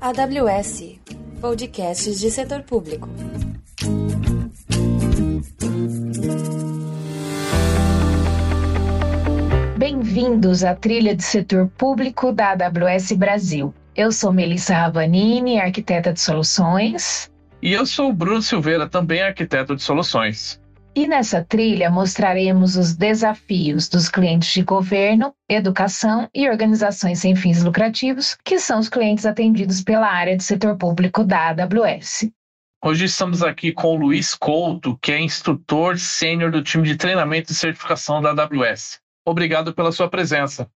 AWS Podcasts de Setor Público. Bem-vindos à trilha de setor público da AWS Brasil. Eu sou Melissa Ravanini, arquiteta de soluções. E eu sou o Bruno Silveira, também arquiteto de soluções. E nessa trilha mostraremos os desafios dos clientes de governo, educação e organizações sem fins lucrativos, que são os clientes atendidos pela área de setor público da AWS. Hoje estamos aqui com o Luiz Couto, que é instrutor sênior do time de treinamento e certificação da AWS. Obrigado pela sua presença.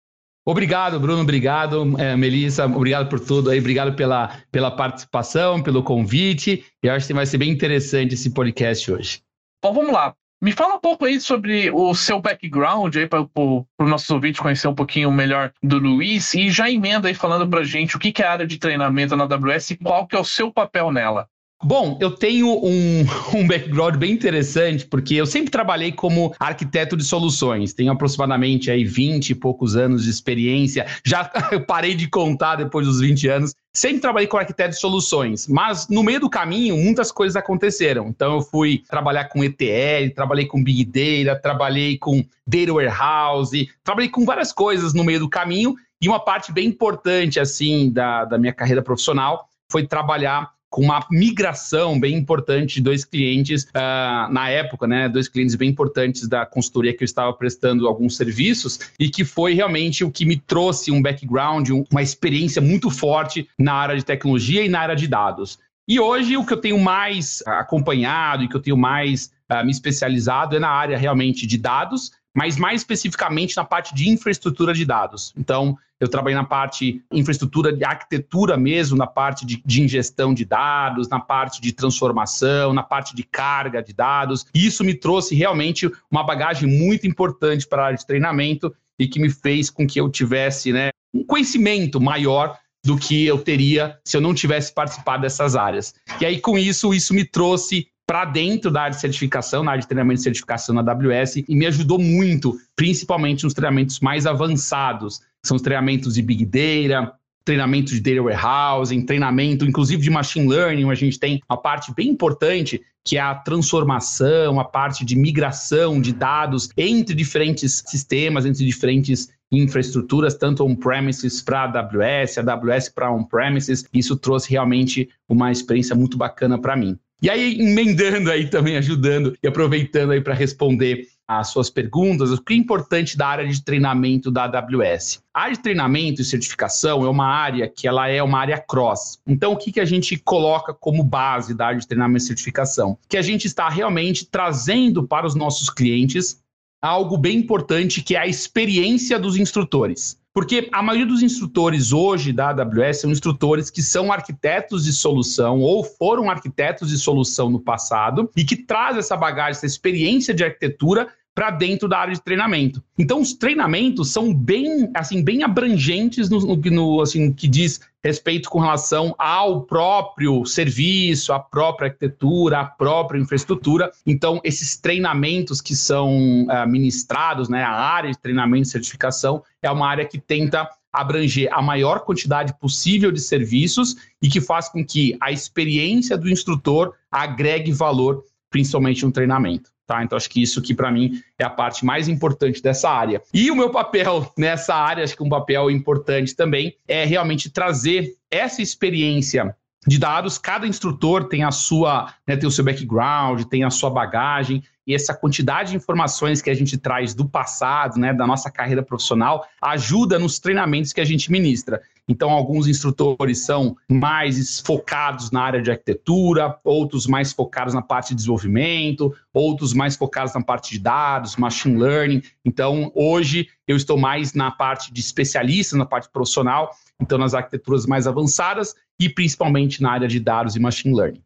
Obrigado, Bruno. Obrigado, é, Melissa. Obrigado por tudo aí. Obrigado pela, pela participação, pelo convite. Eu acho que vai ser bem interessante esse podcast hoje. Bom, vamos lá. Me fala um pouco aí sobre o seu background aí para o nosso ouvinte conhecer um pouquinho melhor do Luiz e já emenda aí falando para gente o que, que é a área de treinamento na AWS e qual que é o seu papel nela. Bom, eu tenho um, um background bem interessante, porque eu sempre trabalhei como arquiteto de soluções. Tenho aproximadamente aí 20 e poucos anos de experiência. Já parei de contar depois dos 20 anos. Sempre trabalhei como arquiteto de soluções, mas no meio do caminho muitas coisas aconteceram. Então eu fui trabalhar com ETL, trabalhei com Big Data, trabalhei com Data Warehouse, trabalhei com várias coisas no meio do caminho. E uma parte bem importante, assim, da, da minha carreira profissional foi trabalhar com uma migração bem importante de dois clientes uh, na época, né? Dois clientes bem importantes da consultoria que eu estava prestando alguns serviços e que foi realmente o que me trouxe um background, uma experiência muito forte na área de tecnologia e na área de dados. E hoje o que eu tenho mais acompanhado e que eu tenho mais uh, me especializado é na área realmente de dados, mas mais especificamente na parte de infraestrutura de dados. Então, eu trabalhei na parte infraestrutura de arquitetura mesmo, na parte de, de, ingestão de dados, na parte de transformação, na parte de carga de dados. E isso me trouxe realmente uma bagagem muito importante para a área de treinamento e que me fez com que eu tivesse né, um conhecimento maior do que eu teria se eu não tivesse participado dessas áreas. E aí, com isso, isso me trouxe para dentro da área de certificação, na área de treinamento e certificação na AWS, e me ajudou muito, principalmente nos treinamentos mais avançados. São os treinamentos de Big Data, treinamento de Data Warehousing, treinamento, inclusive de Machine Learning, a gente tem uma parte bem importante, que é a transformação, a parte de migração de dados entre diferentes sistemas, entre diferentes infraestruturas, tanto on-premises para AWS, AWS para on-premises. Isso trouxe realmente uma experiência muito bacana para mim. E aí, emendando aí também, ajudando e aproveitando aí para responder as suas perguntas, o que é importante da área de treinamento da AWS? A área de treinamento e certificação é uma área que ela é uma área cross. Então, o que, que a gente coloca como base da área de treinamento e certificação? Que a gente está realmente trazendo para os nossos clientes algo bem importante, que é a experiência dos instrutores. Porque a maioria dos instrutores hoje da AWS são instrutores que são arquitetos de solução ou foram arquitetos de solução no passado e que trazem essa bagagem, essa experiência de arquitetura para dentro da área de treinamento. Então, os treinamentos são bem, assim, bem abrangentes no, no, no assim, que diz respeito com relação ao próprio serviço, à própria arquitetura, à própria infraestrutura. Então, esses treinamentos que são uh, ministrados, né, a área de treinamento e certificação é uma área que tenta abranger a maior quantidade possível de serviços e que faz com que a experiência do instrutor agregue valor, principalmente no treinamento. Tá? Então, acho que isso que para mim é a parte mais importante dessa área. E o meu papel nessa área, acho que um papel importante também, é realmente trazer essa experiência de dados. Cada instrutor tem a sua, né, tem o seu background, tem a sua bagagem, e essa quantidade de informações que a gente traz do passado, né, da nossa carreira profissional, ajuda nos treinamentos que a gente ministra. Então, alguns instrutores são mais focados na área de arquitetura, outros mais focados na parte de desenvolvimento, outros mais focados na parte de dados, machine learning. Então, hoje eu estou mais na parte de especialista, na parte profissional, então nas arquiteturas mais avançadas e principalmente na área de dados e machine learning.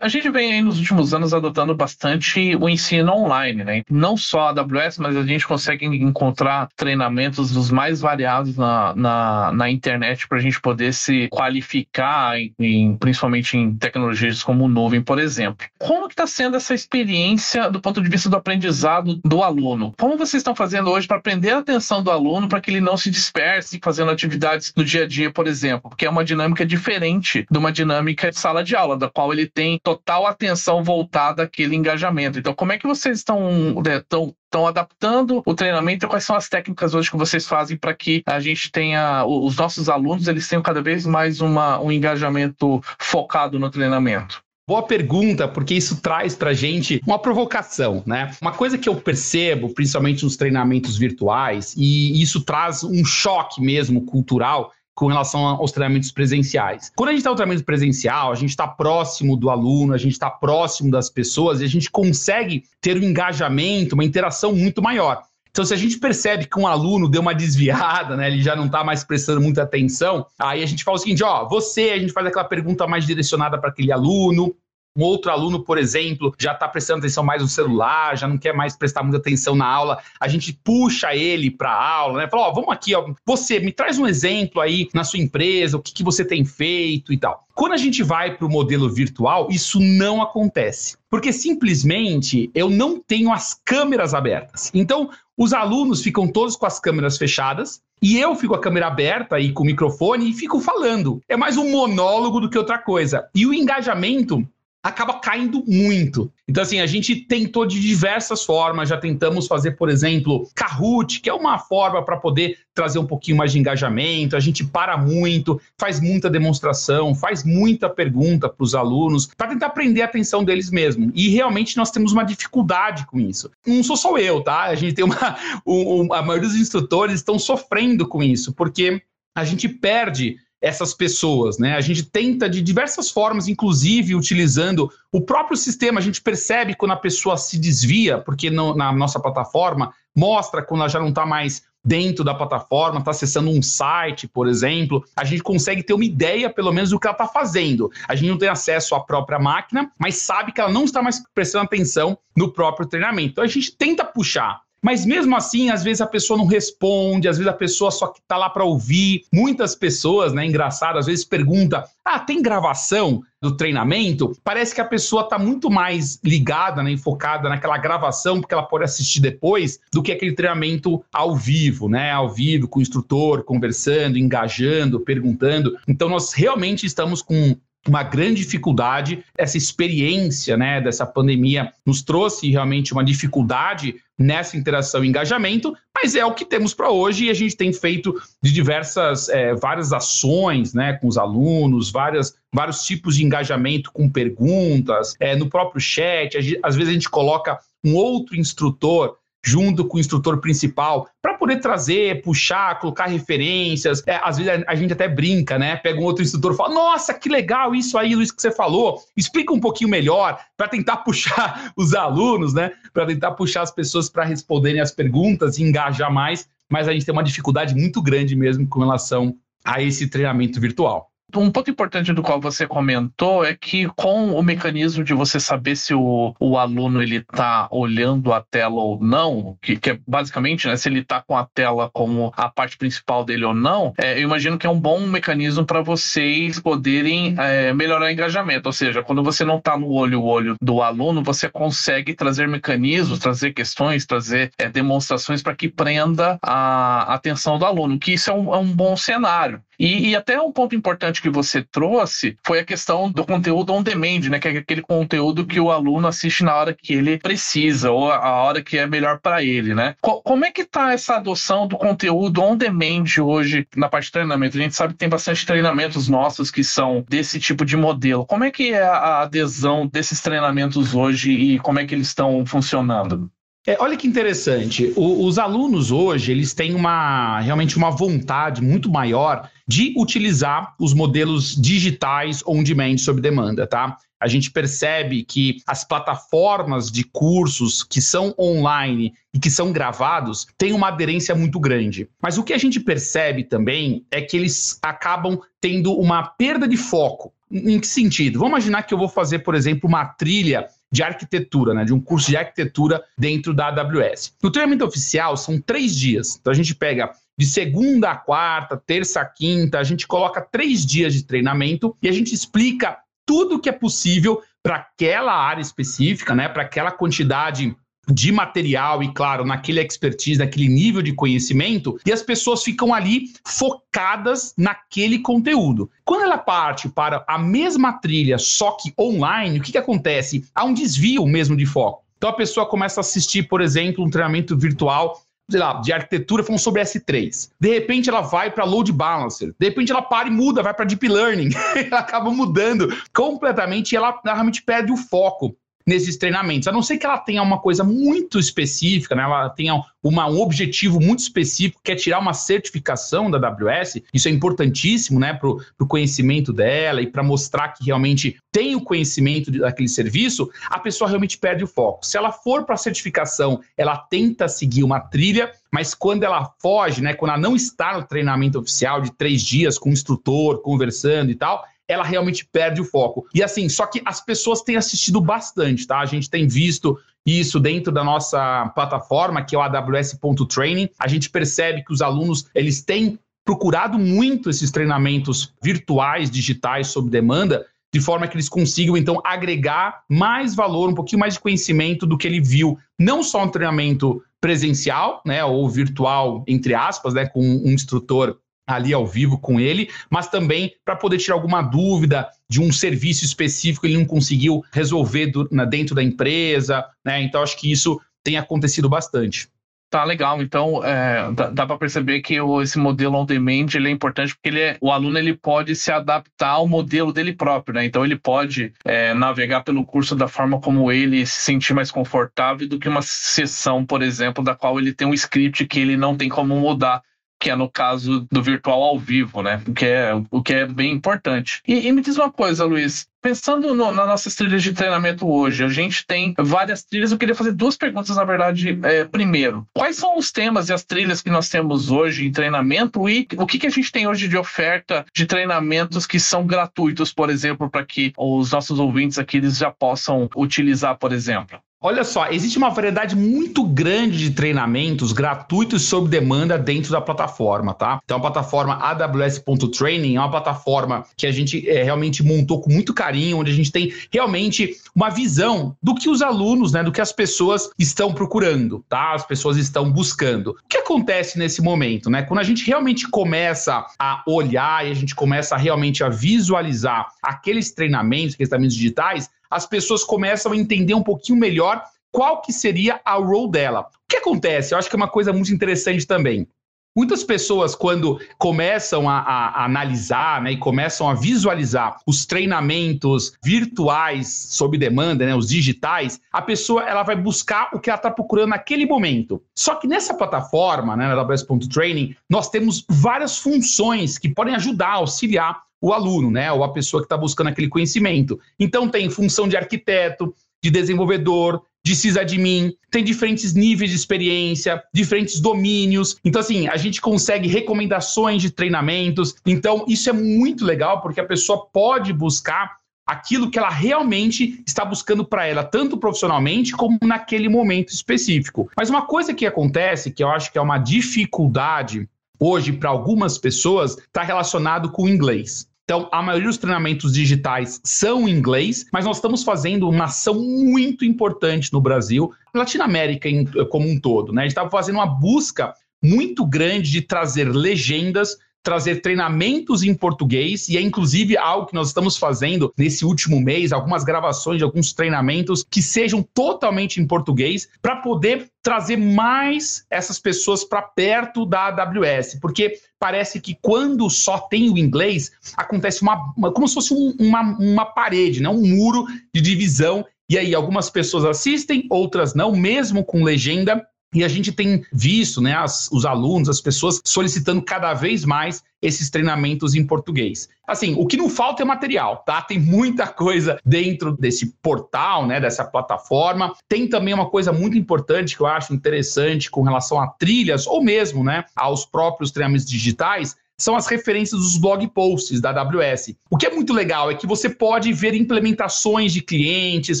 A, gente vem aí nos últimos anos adotando bastante o ensino online, né? Não só a AWS, mas a gente consegue encontrar treinamentos dos mais variados na, na, na internet para a gente poder se qualificar, em, em, principalmente em tecnologias como nuvem, por exemplo. Como que está sendo essa experiência do ponto de vista do aprendizado do aluno? Como vocês estão fazendo hoje para prender a atenção do aluno para que ele não se disperse fazendo atividades no dia a dia, por exemplo? Porque é uma dinâmica diferente de uma dinâmica de sala de aula, da qual ele tem total atenção voltada àquele engajamento. Então, como é que vocês estão, né, estão adaptando o treinamento? Quais são as técnicas hoje que vocês fazem para que a gente tenha, os nossos alunos, eles tenham cada vez mais uma, um engajamento focado no treinamento? Boa pergunta, porque isso traz para gente uma provocação, né? Uma coisa que eu percebo, principalmente nos treinamentos virtuais, e isso traz um choque mesmo cultural, com relação aos treinamentos presenciais. Quando a gente está no treinamento presencial, a gente está próximo do aluno, a gente está próximo das pessoas e a gente consegue ter um engajamento, uma interação muito maior. Então, se a gente percebe que um aluno deu uma desviada, né, ele já não está mais prestando muita atenção, aí a gente fala o seguinte: ó, você, a gente faz aquela pergunta mais direcionada para aquele aluno, um outro aluno, por exemplo, já está prestando atenção mais no celular, já não quer mais prestar muita atenção na aula, a gente puxa ele para a aula, né? Fala, ó, vamos aqui, ó, você me traz um exemplo aí na sua empresa, o que, que você tem feito e tal. Quando a gente vai para o modelo virtual, isso não acontece, porque simplesmente eu não tenho as câmeras abertas. Então, os alunos ficam todos com as câmeras fechadas, e eu fico a câmera aberta e com o microfone e fico falando. É mais um monólogo do que outra coisa. E o engajamento acaba caindo muito. Então, assim, a gente tentou de diversas formas, já tentamos fazer, por exemplo, Kahoot, que é uma forma para poder trazer um pouquinho mais de engajamento, a gente para muito, faz muita demonstração, faz muita pergunta para os alunos, para tentar prender a atenção deles mesmo. E realmente nós temos uma dificuldade com isso. Não sou só eu, tá? A gente tem uma. Um, a maioria dos instrutores estão sofrendo com isso, porque a gente perde essas pessoas, né? A gente tenta de diversas formas, inclusive utilizando o próprio sistema. A gente percebe quando a pessoa se desvia, porque no, na nossa plataforma mostra quando ela já não está mais dentro da plataforma, está acessando um site, por exemplo, a gente consegue ter uma ideia, pelo menos, do que ela está fazendo. A gente não tem acesso à própria máquina, mas sabe que ela não está mais prestando atenção no próprio treinamento. Então a gente tenta puxar mas mesmo assim, às vezes a pessoa não responde, às vezes a pessoa só está lá para ouvir. Muitas pessoas, né, engraçado, às vezes pergunta: "Ah, tem gravação do treinamento?". Parece que a pessoa está muito mais ligada, né, focada naquela gravação, porque ela pode assistir depois, do que aquele treinamento ao vivo, né, ao vivo com o instrutor, conversando, engajando, perguntando. Então nós realmente estamos com uma grande dificuldade. Essa experiência né, dessa pandemia nos trouxe realmente uma dificuldade nessa interação e engajamento, mas é o que temos para hoje e a gente tem feito de diversas, é, várias ações né, com os alunos, várias, vários tipos de engajamento com perguntas, é, no próprio chat, às vezes a gente coloca um outro instrutor junto com o instrutor principal, para poder trazer, puxar, colocar referências. É, às vezes a gente até brinca, né? Pega um outro instrutor e fala: Nossa, que legal isso aí, Luiz, que você falou. Explica um pouquinho melhor, para tentar puxar os alunos, né? Para tentar puxar as pessoas para responderem as perguntas e engajar mais. Mas a gente tem uma dificuldade muito grande mesmo com relação a esse treinamento virtual. Um ponto importante do qual você comentou é que com o mecanismo de você saber se o, o aluno ele está olhando a tela ou não, que, que é basicamente né, se ele está com a tela como a parte principal dele ou não, é, eu imagino que é um bom mecanismo para vocês poderem é, melhorar o engajamento. Ou seja, quando você não está no olho o olho do aluno, você consegue trazer mecanismos, trazer questões, trazer é, demonstrações para que prenda a atenção do aluno, que isso é um, é um bom cenário. E, e, até um ponto importante que você trouxe foi a questão do conteúdo on demand, né? Que é aquele conteúdo que o aluno assiste na hora que ele precisa, ou a hora que é melhor para ele, né? Co como é que está essa adoção do conteúdo on demand hoje na parte de treinamento? A gente sabe que tem bastante treinamentos nossos que são desse tipo de modelo. Como é que é a adesão desses treinamentos hoje e como é que eles estão funcionando? É, olha que interessante. O, os alunos hoje eles têm uma realmente uma vontade muito maior de utilizar os modelos digitais on demand sob demanda, tá? A gente percebe que as plataformas de cursos que são online e que são gravados têm uma aderência muito grande. Mas o que a gente percebe também é que eles acabam tendo uma perda de foco Em que sentido? Vamos imaginar que eu vou fazer, por exemplo, uma trilha de arquitetura, né, de um curso de arquitetura dentro da AWS. No treinamento oficial são três dias. Então a gente pega de segunda a quarta, terça a quinta, a gente coloca três dias de treinamento e a gente explica tudo que é possível para aquela área específica, né, para aquela quantidade de material e, claro, naquele expertise, naquele nível de conhecimento, e as pessoas ficam ali focadas naquele conteúdo. Quando ela parte para a mesma trilha, só que online, o que, que acontece? Há um desvio mesmo de foco. Então a pessoa começa a assistir, por exemplo, um treinamento virtual sei lá, de arquitetura falando sobre S3. De repente ela vai para load balancer. De repente ela para e muda, vai para deep learning. ela acaba mudando completamente e ela, realmente perde o foco nesses treinamentos. A não ser que ela tenha uma coisa muito específica, né? ela tenha uma, um objetivo muito específico, que é tirar uma certificação da AWS. Isso é importantíssimo né? para o conhecimento dela e para mostrar que realmente tem o conhecimento daquele serviço, a pessoa realmente perde o foco. Se ela for para a certificação, ela tenta seguir uma trilha, mas quando ela foge, né? quando ela não está no treinamento oficial de três dias com o instrutor, conversando e tal, ela realmente perde o foco. E assim, só que as pessoas têm assistido bastante, tá? A gente tem visto isso dentro da nossa plataforma, que é o aws.training. A gente percebe que os alunos, eles têm procurado muito esses treinamentos virtuais, digitais, sob demanda, de forma que eles consigam, então, agregar mais valor, um pouquinho mais de conhecimento do que ele viu, não só no treinamento presencial, né, ou virtual, entre aspas, né, com um instrutor ali ao vivo com ele, mas também para poder tirar alguma dúvida de um serviço específico que ele não conseguiu resolver do, na, dentro da empresa, né? Então acho que isso tem acontecido bastante. Tá legal, então é, dá, dá para perceber que o, esse modelo on demand ele é importante porque ele é, o aluno ele pode se adaptar ao modelo dele próprio, né? Então ele pode é, navegar pelo curso da forma como ele se sentir mais confortável do que uma sessão, por exemplo, da qual ele tem um script que ele não tem como mudar que é no caso do virtual ao vivo, né? O que é, o que é bem importante. E, e me diz uma coisa, Luiz. Pensando no, nas nossas trilhas de treinamento hoje, a gente tem várias trilhas. Eu queria fazer duas perguntas, na verdade. É, primeiro, quais são os temas e as trilhas que nós temos hoje em treinamento e o que, que a gente tem hoje de oferta de treinamentos que são gratuitos, por exemplo, para que os nossos ouvintes aqui eles já possam utilizar, por exemplo? Olha só, existe uma variedade muito grande de treinamentos gratuitos sob demanda dentro da plataforma, tá? Então, a plataforma aws.training é uma plataforma que a gente é, realmente montou com muito carinho, onde a gente tem realmente uma visão do que os alunos, né, do que as pessoas estão procurando, tá? As pessoas estão buscando. O que acontece nesse momento, né? Quando a gente realmente começa a olhar e a gente começa realmente a visualizar aqueles treinamentos, aqueles treinamentos digitais, as pessoas começam a entender um pouquinho melhor qual que seria a role dela. O que acontece? Eu acho que é uma coisa muito interessante também. Muitas pessoas, quando começam a, a, analisar né, e começam a visualizar os treinamentos virtuais sob demanda, né, os digitais, a pessoa ela vai buscar o que ela está procurando naquele momento. Só que nessa plataforma, né, na AWS.training, nós temos várias funções que podem ajudar, auxiliar o aluno, né? Ou a pessoa que está buscando aquele conhecimento. Então tem função de arquiteto, de desenvolvedor, de sysadmin, tem diferentes níveis de experiência, diferentes domínios. Então, assim, a gente consegue recomendações de treinamentos. Então, isso é muito legal porque a pessoa pode buscar aquilo que ela realmente está buscando para ela, tanto profissionalmente como naquele momento específico. Mas uma coisa que acontece, que eu acho que é uma dificuldade hoje para algumas pessoas, está relacionado com o inglês. Então, a maioria dos treinamentos digitais são em inglês, mas nós estamos fazendo uma ação muito importante no Brasil, Latinoamérica como um todo. Né? A gente está fazendo uma busca muito grande de trazer legendas trazer treinamentos em português, e é inclusive algo que nós estamos fazendo nesse último mês, algumas gravações de alguns treinamentos que sejam totalmente em português, para poder trazer mais essas pessoas para perto da AWS, porque parece que quando só tem o inglês, acontece uma, uma como se fosse um, uma, uma parede, né? um muro de divisão, e aí algumas pessoas assistem, outras não, mesmo com legenda, e a gente tem visto né, as, os alunos, as pessoas solicitando cada vez mais esses treinamentos em português. Assim, o que não falta é material, tá? Tem muita coisa dentro desse portal, né, dessa plataforma. Tem também uma coisa muito importante que eu acho interessante com relação a trilhas ou mesmo, né, aos próprios treinamentos digitais, são as referências dos blog posts da AWS. O que é muito legal é que você pode ver implementações de clientes,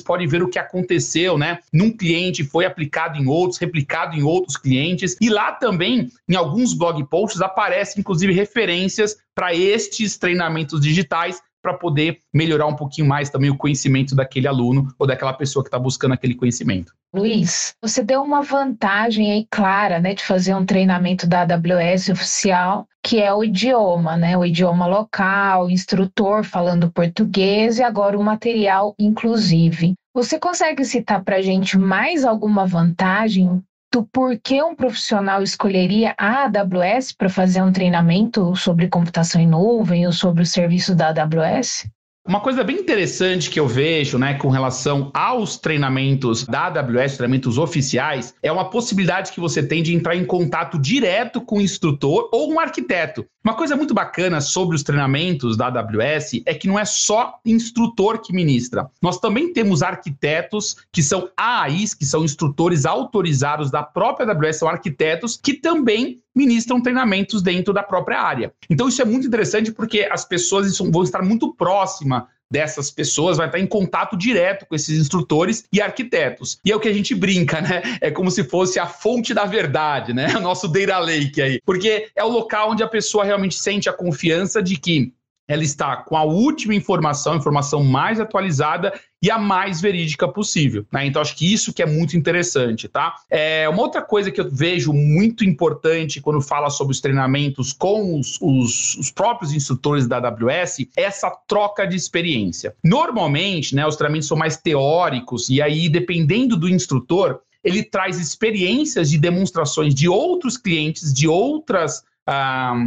pode ver o que aconteceu, né? Num cliente foi aplicado em outros, replicado em outros clientes, e lá também, em alguns blog posts, aparecem inclusive referências para estes treinamentos digitais para poder melhorar um pouquinho mais também o conhecimento daquele aluno ou daquela pessoa que está buscando aquele conhecimento. Luiz, você deu uma vantagem aí clara, né, de fazer um treinamento da AWS oficial, que é o idioma, né, o idioma local, o instrutor falando português e agora o material inclusive. Você consegue citar para a gente mais alguma vantagem do porquê um profissional escolheria a AWS para fazer um treinamento sobre computação em nuvem ou sobre o serviço da AWS? Uma coisa bem interessante que eu vejo, né, com relação aos treinamentos da AWS, treinamentos oficiais, é uma possibilidade que você tem de entrar em contato direto com o instrutor ou um arquiteto. Uma coisa muito bacana sobre os treinamentos da AWS é que não é só instrutor que ministra. Nós também temos arquitetos que são AAIs, que são instrutores autorizados da própria AWS, são arquitetos que também ministram treinamentos dentro da própria área. Então isso é muito interessante porque as pessoas vão estar muito próximas dessas pessoas, vai estar em contato direto com esses instrutores e arquitetos. E é o que a gente brinca, né? É como se fosse a fonte da verdade, né? O nosso data lake aí. Porque é o local onde a pessoa realmente sente a confiança de que ela está com a última informação, informação mais atualizada e a mais verídica possível. Né? Então, acho que isso que é muito interessante, tá? É, uma outra coisa que eu vejo muito importante quando fala sobre os treinamentos com os, os, os próprios instrutores da AWS é essa troca de experiência. Normalmente, né, os treinamentos são mais teóricos, e aí, dependendo do instrutor, ele traz experiências de demonstrações de outros clientes, de outras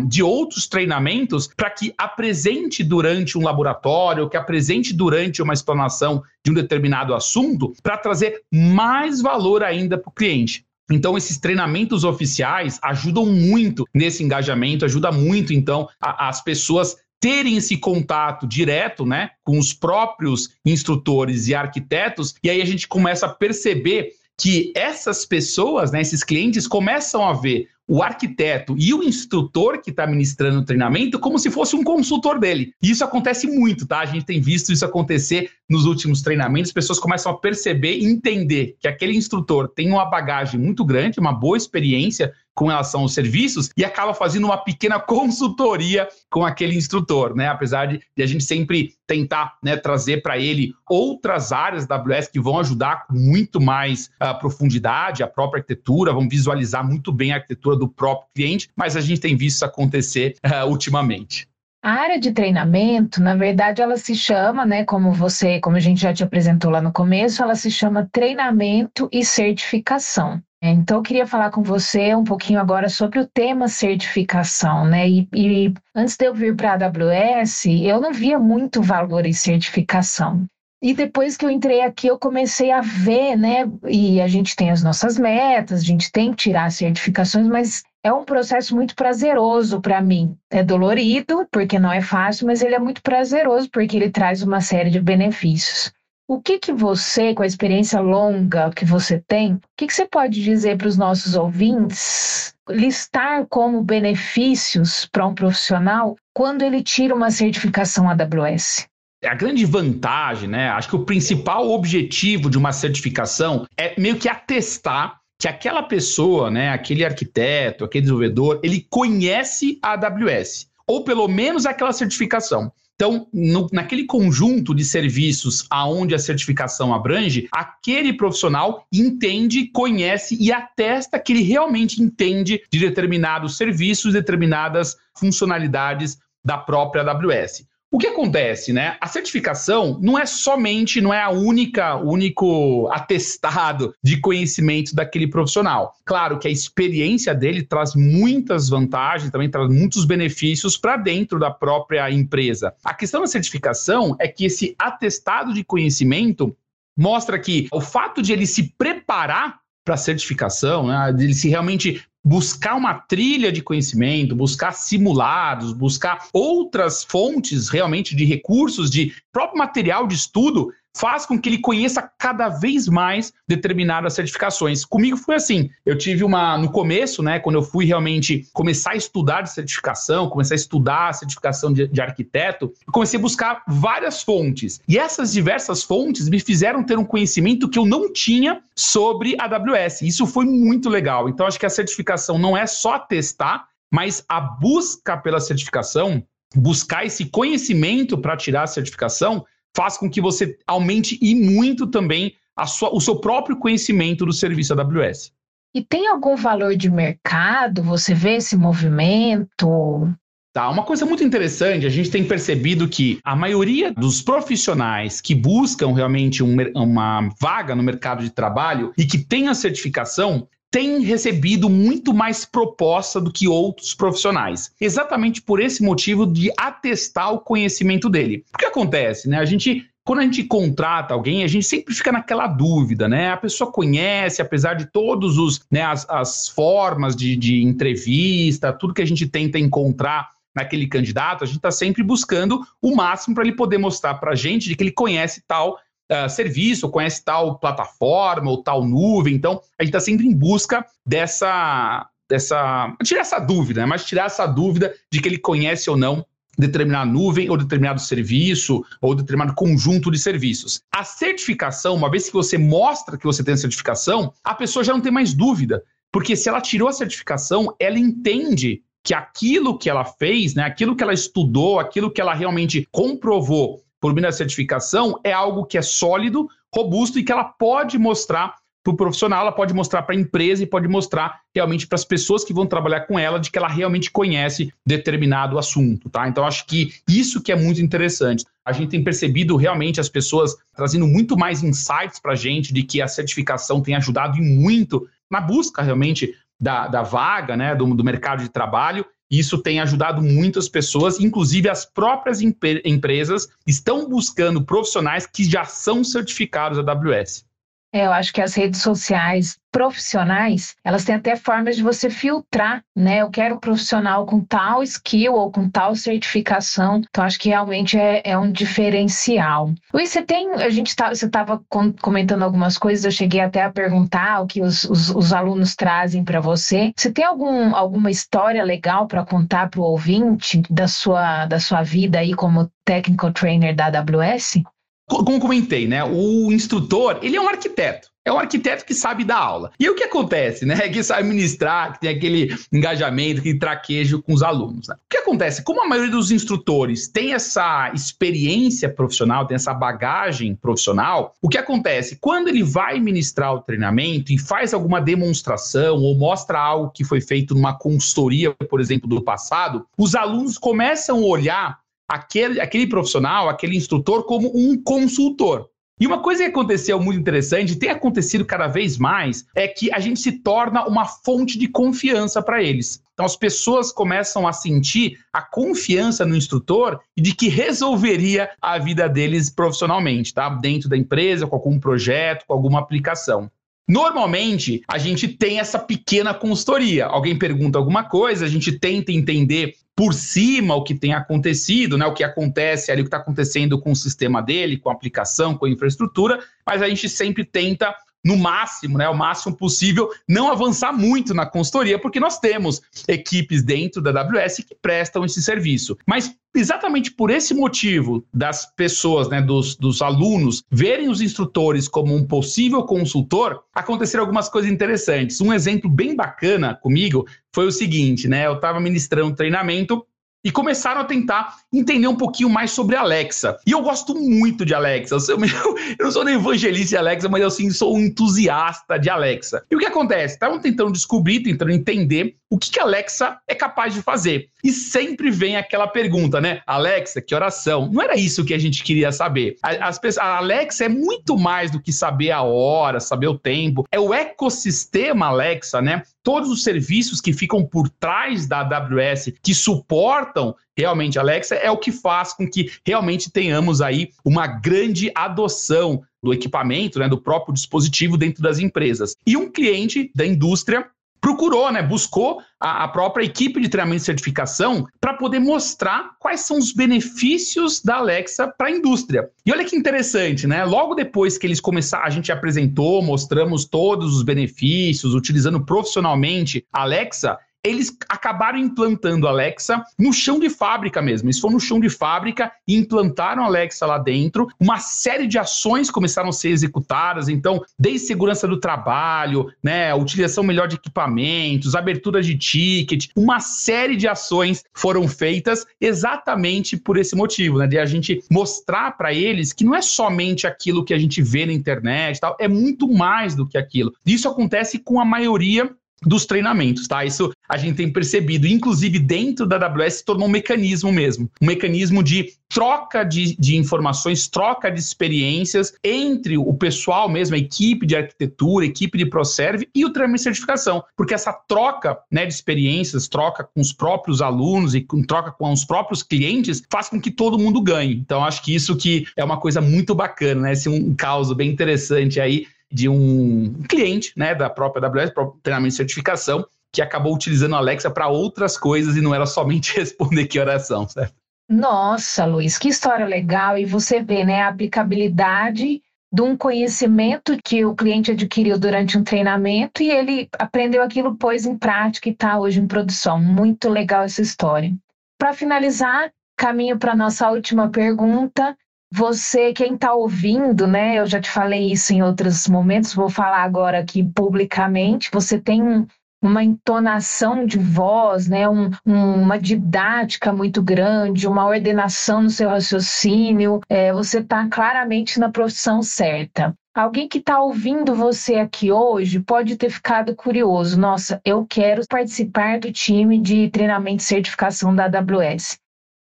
de outros treinamentos para que apresente durante um laboratório, que apresente durante uma explanação de um determinado assunto, para trazer mais valor ainda para o cliente. Então, esses treinamentos oficiais ajudam muito nesse engajamento, ajuda muito, então, a, as pessoas terem esse contato direto, né, com os próprios instrutores e arquitetos, e aí a gente começa a perceber que essas pessoas, né, esses clientes, começam a ver o arquiteto e o instrutor que está ministrando o treinamento como se fosse um consultor dele. E isso acontece muito, tá? A gente tem visto isso acontecer nos últimos treinamentos, pessoas começam a perceber e entender que aquele instrutor tem uma bagagem muito grande, uma boa experiência com relação aos serviços e acaba fazendo uma pequena consultoria com aquele instrutor, né? Apesar de, de a gente sempre tentar né, trazer para ele outras áreas da AWS que vão ajudar com muito mais uh, profundidade, a própria arquitetura, vão visualizar muito bem a arquitetura do próprio cliente, mas a gente tem visto isso acontecer uh, ultimamente. A área de treinamento, na verdade, ela se chama, né, como você, como a gente já te apresentou lá no começo, ela se chama treinamento e certificação. Então, eu queria falar com você um pouquinho agora sobre o tema certificação, né? E, e antes de eu vir para a AWS, eu não via muito valor em certificação. E depois que eu entrei aqui, eu comecei a ver, né? E a gente tem as nossas metas, a gente tem que tirar certificações, mas é um processo muito prazeroso para mim. É dolorido, porque não é fácil, mas ele é muito prazeroso, porque ele traz uma série de benefícios. O que que você, com a experiência longa que você tem, o que, que você pode dizer para os nossos ouvintes listar como benefícios para um profissional quando ele tira uma certificação AWS? A grande vantagem, né? Acho que o principal objetivo de uma certificação é meio que atestar que aquela pessoa, né, aquele arquiteto, aquele desenvolvedor, ele conhece a AWS, ou pelo menos aquela certificação. Então, no, naquele conjunto de serviços aonde a certificação abrange, aquele profissional entende, conhece e atesta que ele realmente entende de determinados serviços, determinadas funcionalidades da própria AWS. O que acontece, né? A certificação não é somente, não é a única, único atestado de conhecimento daquele profissional. Claro que a experiência dele traz muitas vantagens, também traz muitos benefícios para dentro da própria empresa. A questão da certificação é que esse atestado de conhecimento mostra que o fato de ele se preparar para certificação, né, de ele se realmente buscar uma trilha de conhecimento, buscar simulados, buscar outras fontes realmente de recursos, de próprio material de estudo, faz com que ele conheça cada vez mais determinadas certificações. Comigo foi assim, eu tive uma no começo, né, quando eu fui realmente começar a estudar de certificação, começar a estudar a certificação de, de arquiteto, comecei a buscar várias fontes. E essas diversas fontes me fizeram ter um conhecimento que eu não tinha sobre a AWS. Isso foi muito legal. Então acho que a certificação não é só testar, mas a busca pela certificação, buscar esse conhecimento para tirar a certificação, faz com que você aumente e muito também sua, o seu próprio conhecimento do serviço AWS. E tem algum valor de mercado? Você vê esse movimento? Tá, uma coisa muito interessante, a gente tem percebido que a maioria dos profissionais que buscam realmente um, uma vaga no mercado de trabalho e que tem a certificação, tem recebido muito mais proposta do que outros profissionais. Exatamente por esse motivo de atestar o conhecimento dele. O que acontece, né? A gente quando a gente contrata alguém, a gente sempre fica naquela dúvida, né? A pessoa conhece, apesar de todos os, né, as, as formas de, de entrevista, tudo que a gente tenta encontrar naquele candidato, a gente está sempre buscando o máximo para ele poder mostrar para a gente de que ele conhece tal uh, serviço, conhece tal plataforma ou tal nuvem. Então, a gente está sempre em busca dessa, dessa. tirar essa dúvida, né? mas tirar essa dúvida de que ele conhece ou não determinada nuvem ou determinado serviço ou determinado conjunto de serviços. A certificação, uma vez que você mostra que você tem a certificação, a pessoa já não tem mais dúvida, porque se ela tirou a certificação, ela entende que aquilo que ela fez, né, aquilo que ela estudou, aquilo que ela realmente comprovou por meio da certificação é algo que é sólido, robusto e que ela pode mostrar para o profissional, ela pode mostrar para a empresa e pode mostrar realmente para as pessoas que vão trabalhar com ela de que ela realmente conhece determinado assunto, tá? Então acho que isso que é muito interessante. A gente tem percebido realmente as pessoas trazendo muito mais insights para a gente de que a certificação tem ajudado e muito na busca realmente da, da vaga, né, do, do mercado de trabalho isso tem ajudado muitas pessoas, inclusive as próprias empresas estão buscando profissionais que já são certificados AWS. É, eu acho que as redes sociais profissionais, elas têm até formas de você filtrar, né? Eu quero um profissional com tal skill ou com tal certificação. Então, acho que realmente é, é um diferencial. Luiz, você tem, a gente tá, você estava comentando algumas coisas, eu cheguei até a perguntar o que os, os, os alunos trazem para você. Você tem algum, alguma história legal para contar para o ouvinte da sua, da sua vida aí como technical trainer da AWS? Como comentei, né? O instrutor, ele é um arquiteto. É um arquiteto que sabe dar aula. E o que acontece, né? Que sabe ministrar, que tem aquele engajamento, aquele traquejo com os alunos. Né? O que acontece? Como a maioria dos instrutores tem essa experiência profissional, tem essa bagagem profissional, o que acontece? Quando ele vai ministrar o treinamento e faz alguma demonstração ou mostra algo que foi feito numa consultoria, por exemplo, do passado, os alunos começam a olhar aquele, aquele profissional, aquele instrutor, como um consultor. E uma coisa que aconteceu muito interessante, tem acontecido cada vez mais, é que a gente se torna uma fonte de confiança para eles. Então as pessoas começam a sentir a confiança no instrutor e de que resolveria a vida deles profissionalmente, tá? Dentro da empresa, com algum projeto, com alguma aplicação. Normalmente, a gente tem essa pequena consultoria. Alguém pergunta alguma coisa, a gente tenta entender por cima o que tem acontecido, né, o que acontece ali, o que está acontecendo com o sistema dele, com a aplicação, com a infraestrutura, mas a gente sempre tenta no máximo, né, o máximo possível, não avançar muito na consultoria, porque nós temos equipes dentro da AWS que prestam esse serviço. Mas exatamente por esse motivo das pessoas, né, dos, dos alunos, verem os instrutores como um possível consultor, aconteceram algumas coisas interessantes. Um exemplo bem bacana comigo foi o seguinte, né? Eu estava ministrando um treinamento e começaram a tentar entender um pouquinho mais sobre Alexa. E eu gosto muito de Alexa. Eu, sou, eu não sou nem evangelista de Alexa, mas eu sim sou um entusiasta de Alexa. E o que acontece? Estavam tentando descobrir, tentando entender o que, que Alexa é capaz de fazer. E sempre vem aquela pergunta, né? Alexa, que oração? Não era isso que a gente queria saber. A Alexa é muito mais do que saber a hora, saber o tempo. É o ecossistema Alexa, né? Todos os serviços que ficam por trás da AWS, que suportam realmente Alexa, é o que faz com que realmente tenhamos aí uma grande adoção do equipamento, né, do próprio dispositivo dentro das empresas. E um cliente da indústria procurou, né, buscou a, a própria equipe de treinamento e certificação para poder mostrar quais são os benefícios da Alexa para a indústria. E olha que interessante, né? Logo depois que eles começaram, a gente apresentou, mostramos todos os benefícios, utilizando profissionalmente a Alexa, eles acabaram implantando a Alexa no chão de fábrica mesmo. Eles foram no chão de fábrica e implantaram a Alexa lá dentro. Uma série de ações começaram a ser executadas. Então, desde segurança do trabalho, né, utilização melhor de equipamentos, abertura de ticket, uma série de ações foram feitas exatamente por esse motivo, né, de a gente mostrar para eles que não é somente aquilo que a gente vê na internet, tal, é muito mais do que aquilo. Isso acontece com a maioria dos treinamentos, tá? Isso a gente tem percebido, inclusive dentro da AWS se tornou um mecanismo mesmo, um mecanismo de troca de, de informações, troca de experiências entre o pessoal mesmo, a equipe de arquitetura, equipe de ProServe e o treinamento de certificação, porque essa troca né, de experiências, troca com os próprios alunos e com troca com os próprios clientes, faz com que todo mundo ganhe. Então, acho que isso que é uma coisa muito bacana, né? Esse é um caso bem interessante aí de um cliente né, da própria AWS, treinamento de certificação, que acabou utilizando a Alexa para outras coisas e não era somente responder que oração, certo? Nossa, Luiz, que história legal! E você vê né, a aplicabilidade de um conhecimento que o cliente adquiriu durante um treinamento e ele aprendeu aquilo, pôs em prática e está hoje em produção. Muito legal essa história. Para finalizar, caminho para nossa última pergunta. Você, quem está ouvindo, né? Eu já te falei isso em outros momentos, vou falar agora aqui publicamente. Você tem um, uma entonação de voz, né? Um, um, uma didática muito grande, uma ordenação no seu raciocínio. É, você está claramente na profissão certa. Alguém que está ouvindo você aqui hoje pode ter ficado curioso. Nossa, eu quero participar do time de treinamento e certificação da AWS.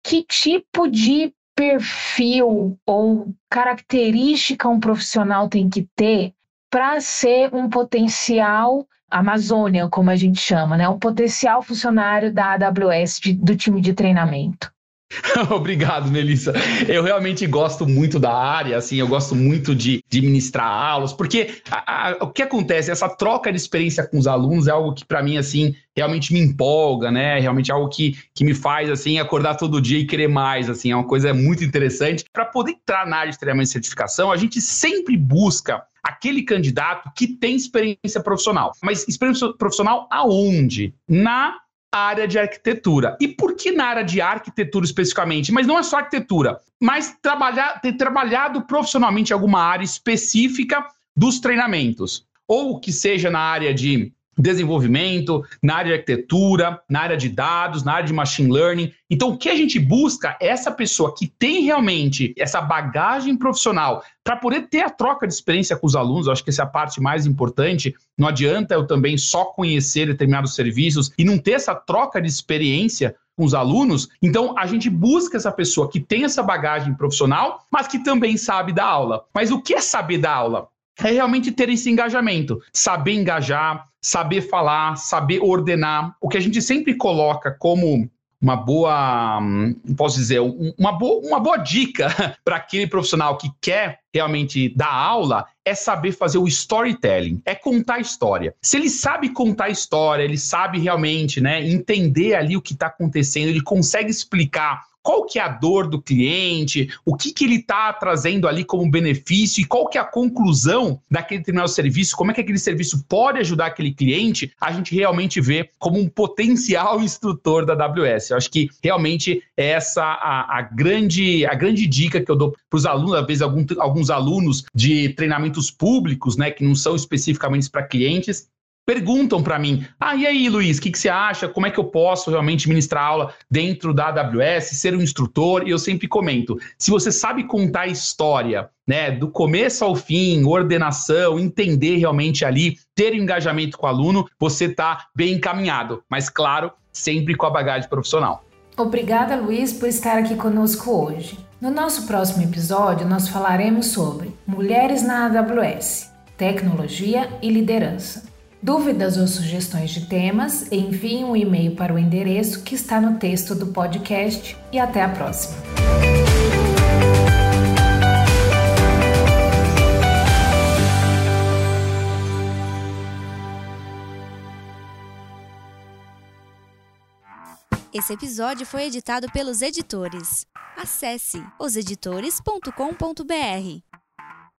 Que tipo de perfil ou característica um profissional tem que ter para ser um potencial Amazônia, como a gente chama, né? Um potencial funcionário da AWS de, do time de treinamento. Obrigado, Melissa. Eu realmente gosto muito da área, assim, eu gosto muito de, de ministrar aulas, porque a, a, o que acontece, essa troca de experiência com os alunos é algo que, para mim, assim, realmente me empolga, né? Realmente é algo que, que me faz, assim, acordar todo dia e querer mais, assim, é uma coisa muito interessante. Para poder entrar na área de treinamento e certificação, a gente sempre busca aquele candidato que tem experiência profissional. Mas experiência profissional aonde? Na área de arquitetura. E por que na área de arquitetura especificamente? Mas não é só arquitetura, mas trabalhar, ter trabalhado profissionalmente alguma área específica dos treinamentos. Ou que seja na área de desenvolvimento, na área de arquitetura, na área de dados, na área de machine learning. Então, o que a gente busca é essa pessoa que tem realmente essa bagagem profissional para poder ter a troca de experiência com os alunos. Eu acho que essa é a parte mais importante. Não adianta eu também só conhecer determinados serviços e não ter essa troca de experiência com os alunos. Então, a gente busca essa pessoa que tem essa bagagem profissional, mas que também sabe dar aula. Mas o que é saber dar aula? É realmente ter esse engajamento, saber engajar, saber falar, saber ordenar. O que a gente sempre coloca como uma boa, hum, posso dizer, uma boa, uma boa dica para aquele profissional que quer realmente dar aula é saber fazer o storytelling, é contar história. Se ele sabe contar história, ele sabe realmente, né, entender ali o que está acontecendo, ele consegue explicar qual que é a dor do cliente, o que, que ele está trazendo ali como benefício? E qual que é a conclusão daquele determinado serviço, como é que aquele serviço pode ajudar aquele cliente, a gente realmente vê como um potencial instrutor da AWS. Eu acho que realmente é essa a, a grande, a grande dica que eu dou para os alunos, às vezes algum, alguns alunos de treinamentos públicos, né, que não são especificamente para clientes, perguntam para mim: ah, e aí, Luiz, o que, que, você acha? Como é que eu posso realmente ministrar aula dentro da AWS, ser um instrutor? E eu sempre comento: se você sabe contar a história, né, do começo ao fim, ordenação, entender realmente ali, ter engajamento com o aluno, você está bem encaminhado. Mas, claro, sempre com a bagagem profissional. Obrigada, Luiz, por estar aqui conosco hoje. No nosso próximo episódio, nós falaremos sobre mulheres na AWS, tecnologia e liderança. Dúvidas ou sugestões de temas, envie um e-mail para o endereço que está no texto do podcast e até a próxima. Esse episódio foi editado pelos editores. Acesse oseditores.com.br.